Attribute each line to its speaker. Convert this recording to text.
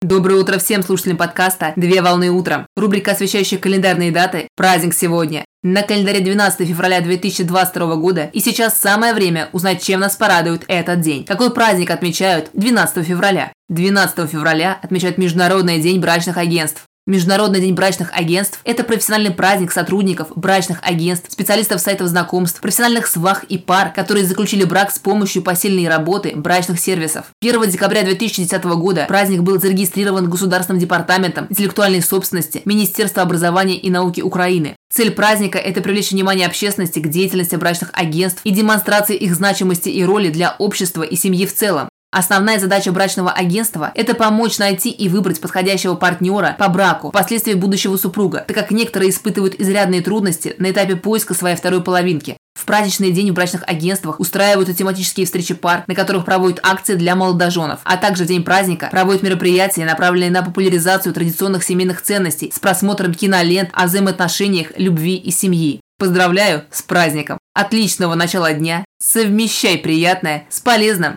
Speaker 1: Доброе утро всем слушателям подкаста «Две волны утром». Рубрика, освещающая календарные даты. Праздник сегодня. На календаре 12 февраля 2022 года. И сейчас самое время узнать, чем нас порадует этот день. Какой праздник отмечают 12 февраля? 12 февраля отмечают Международный день брачных агентств. Международный день брачных агентств – это профессиональный праздник сотрудников брачных агентств, специалистов сайтов знакомств, профессиональных свах и пар, которые заключили брак с помощью посильной работы брачных сервисов. 1 декабря 2010 года праздник был зарегистрирован Государственным департаментом интеллектуальной собственности Министерства образования и науки Украины. Цель праздника – это привлечь внимание общественности к деятельности брачных агентств и демонстрация их значимости и роли для общества и семьи в целом. Основная задача брачного агентства – это помочь найти и выбрать подходящего партнера по браку, впоследствии будущего супруга, так как некоторые испытывают изрядные трудности на этапе поиска своей второй половинки. В праздничный день в брачных агентствах устраивают тематические встречи пар, на которых проводят акции для молодоженов, а также в день праздника проводят мероприятия, направленные на популяризацию традиционных семейных ценностей с просмотром кинолент о взаимоотношениях, любви и семьи. Поздравляю с праздником! Отличного начала дня! Совмещай приятное с полезным!